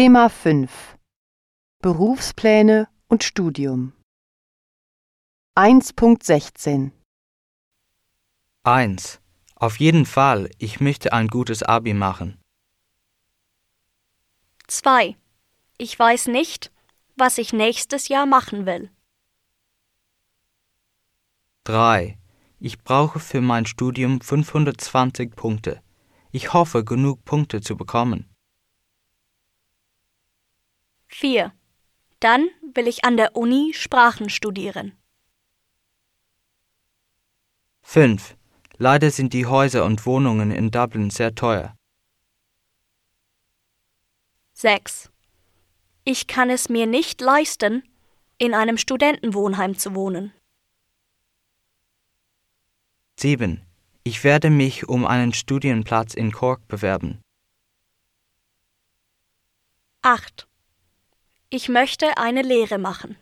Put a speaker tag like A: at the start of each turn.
A: Thema 5 Berufspläne und Studium 1.16
B: 1. Auf jeden Fall, ich möchte ein gutes Abi machen.
C: 2. Ich weiß nicht, was ich nächstes Jahr machen will.
B: 3. Ich brauche für mein Studium 520 Punkte. Ich hoffe, genug Punkte zu bekommen.
C: 4. Dann will ich an der Uni Sprachen studieren.
B: 5. Leider sind die Häuser und Wohnungen in Dublin sehr teuer.
C: 6. Ich kann es mir nicht leisten, in einem Studentenwohnheim zu wohnen.
B: 7. Ich werde mich um einen Studienplatz in Cork bewerben.
C: 8. Ich möchte eine Lehre machen.